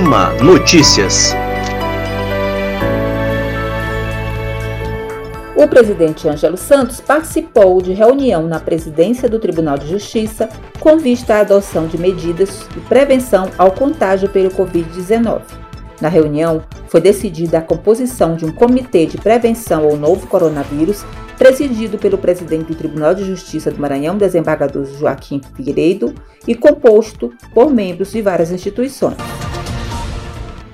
AMA Notícias. O presidente Ângelo Santos participou de reunião na presidência do Tribunal de Justiça com vista à adoção de medidas de prevenção ao contágio pelo Covid-19. Na reunião, foi decidida a composição de um comitê de prevenção ao novo coronavírus, presidido pelo presidente do Tribunal de Justiça do Maranhão, desembargador Joaquim Figueiredo, e composto por membros de várias instituições.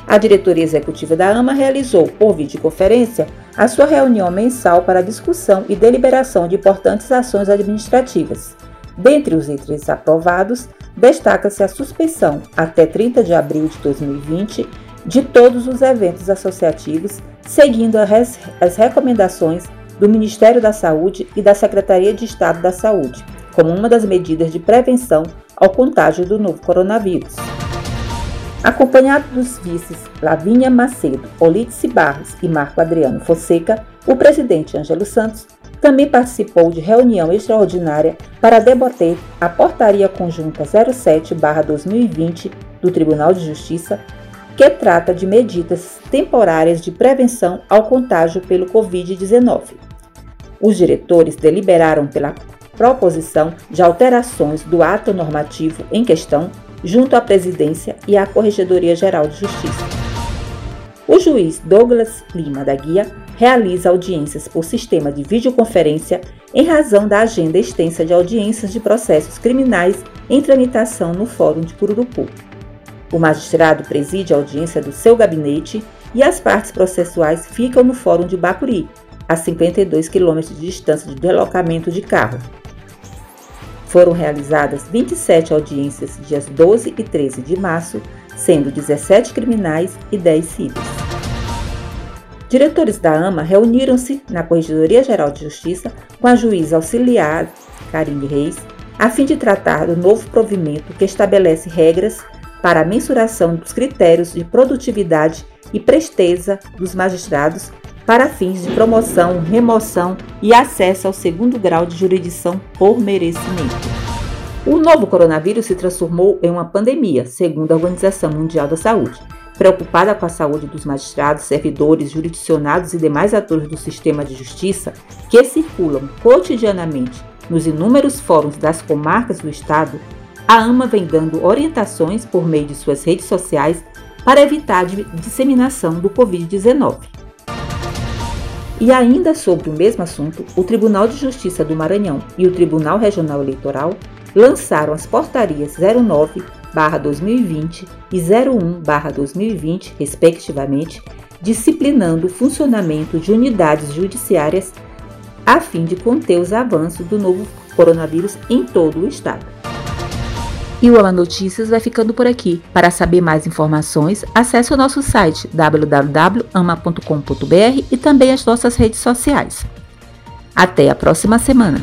A diretoria executiva da AMA realizou, por videoconferência, a sua reunião mensal para discussão e deliberação de importantes ações administrativas. Dentre os itens aprovados, destaca-se a suspensão, até 30 de abril de 2020, de todos os eventos associativos, seguindo as recomendações do Ministério da Saúde e da Secretaria de Estado da Saúde, como uma das medidas de prevenção ao contágio do novo coronavírus. Acompanhado dos vices Lavínia Macedo, Olídice Barros e Marco Adriano Fonseca, o presidente Ângelo Santos também participou de reunião extraordinária para debater a Portaria Conjunta 07-2020 do Tribunal de Justiça, que trata de medidas temporárias de prevenção ao contágio pelo Covid-19. Os diretores deliberaram pela proposição de alterações do ato normativo em questão junto à Presidência e à Corregedoria Geral de Justiça. O juiz Douglas Lima da Guia realiza audiências por sistema de videoconferência em razão da agenda extensa de audiências de processos criminais em tramitação no Fórum de Cururupu. O magistrado preside a audiência do seu gabinete e as partes processuais ficam no Fórum de Bacuri, a 52 quilômetros de distância de deslocamento de carro. Foram realizadas 27 audiências dias 12 e 13 de março, sendo 17 criminais e 10 civis. Diretores da AMA reuniram-se na Corregedoria Geral de Justiça com a juíza auxiliar Karine Reis, a fim de tratar do novo provimento que estabelece regras para a mensuração dos critérios de produtividade e presteza dos magistrados para fins de promoção, remoção e acesso ao segundo grau de jurisdição por merecimento. O novo coronavírus se transformou em uma pandemia, segundo a Organização Mundial da Saúde. Preocupada com a saúde dos magistrados, servidores, jurisdicionados e demais atores do sistema de justiça que circulam cotidianamente nos inúmeros fóruns das comarcas do Estado, a AMA vem dando orientações por meio de suas redes sociais para evitar a disseminação do Covid-19. E ainda sobre o mesmo assunto, o Tribunal de Justiça do Maranhão e o Tribunal Regional Eleitoral lançaram as portarias 09/2020 e 01/2020, respectivamente, disciplinando o funcionamento de unidades judiciárias a fim de conter os avanços do novo coronavírus em todo o estado. E o Ama Notícias vai ficando por aqui. Para saber mais informações, acesse o nosso site www.ama.com.br e também as nossas redes sociais. Até a próxima semana!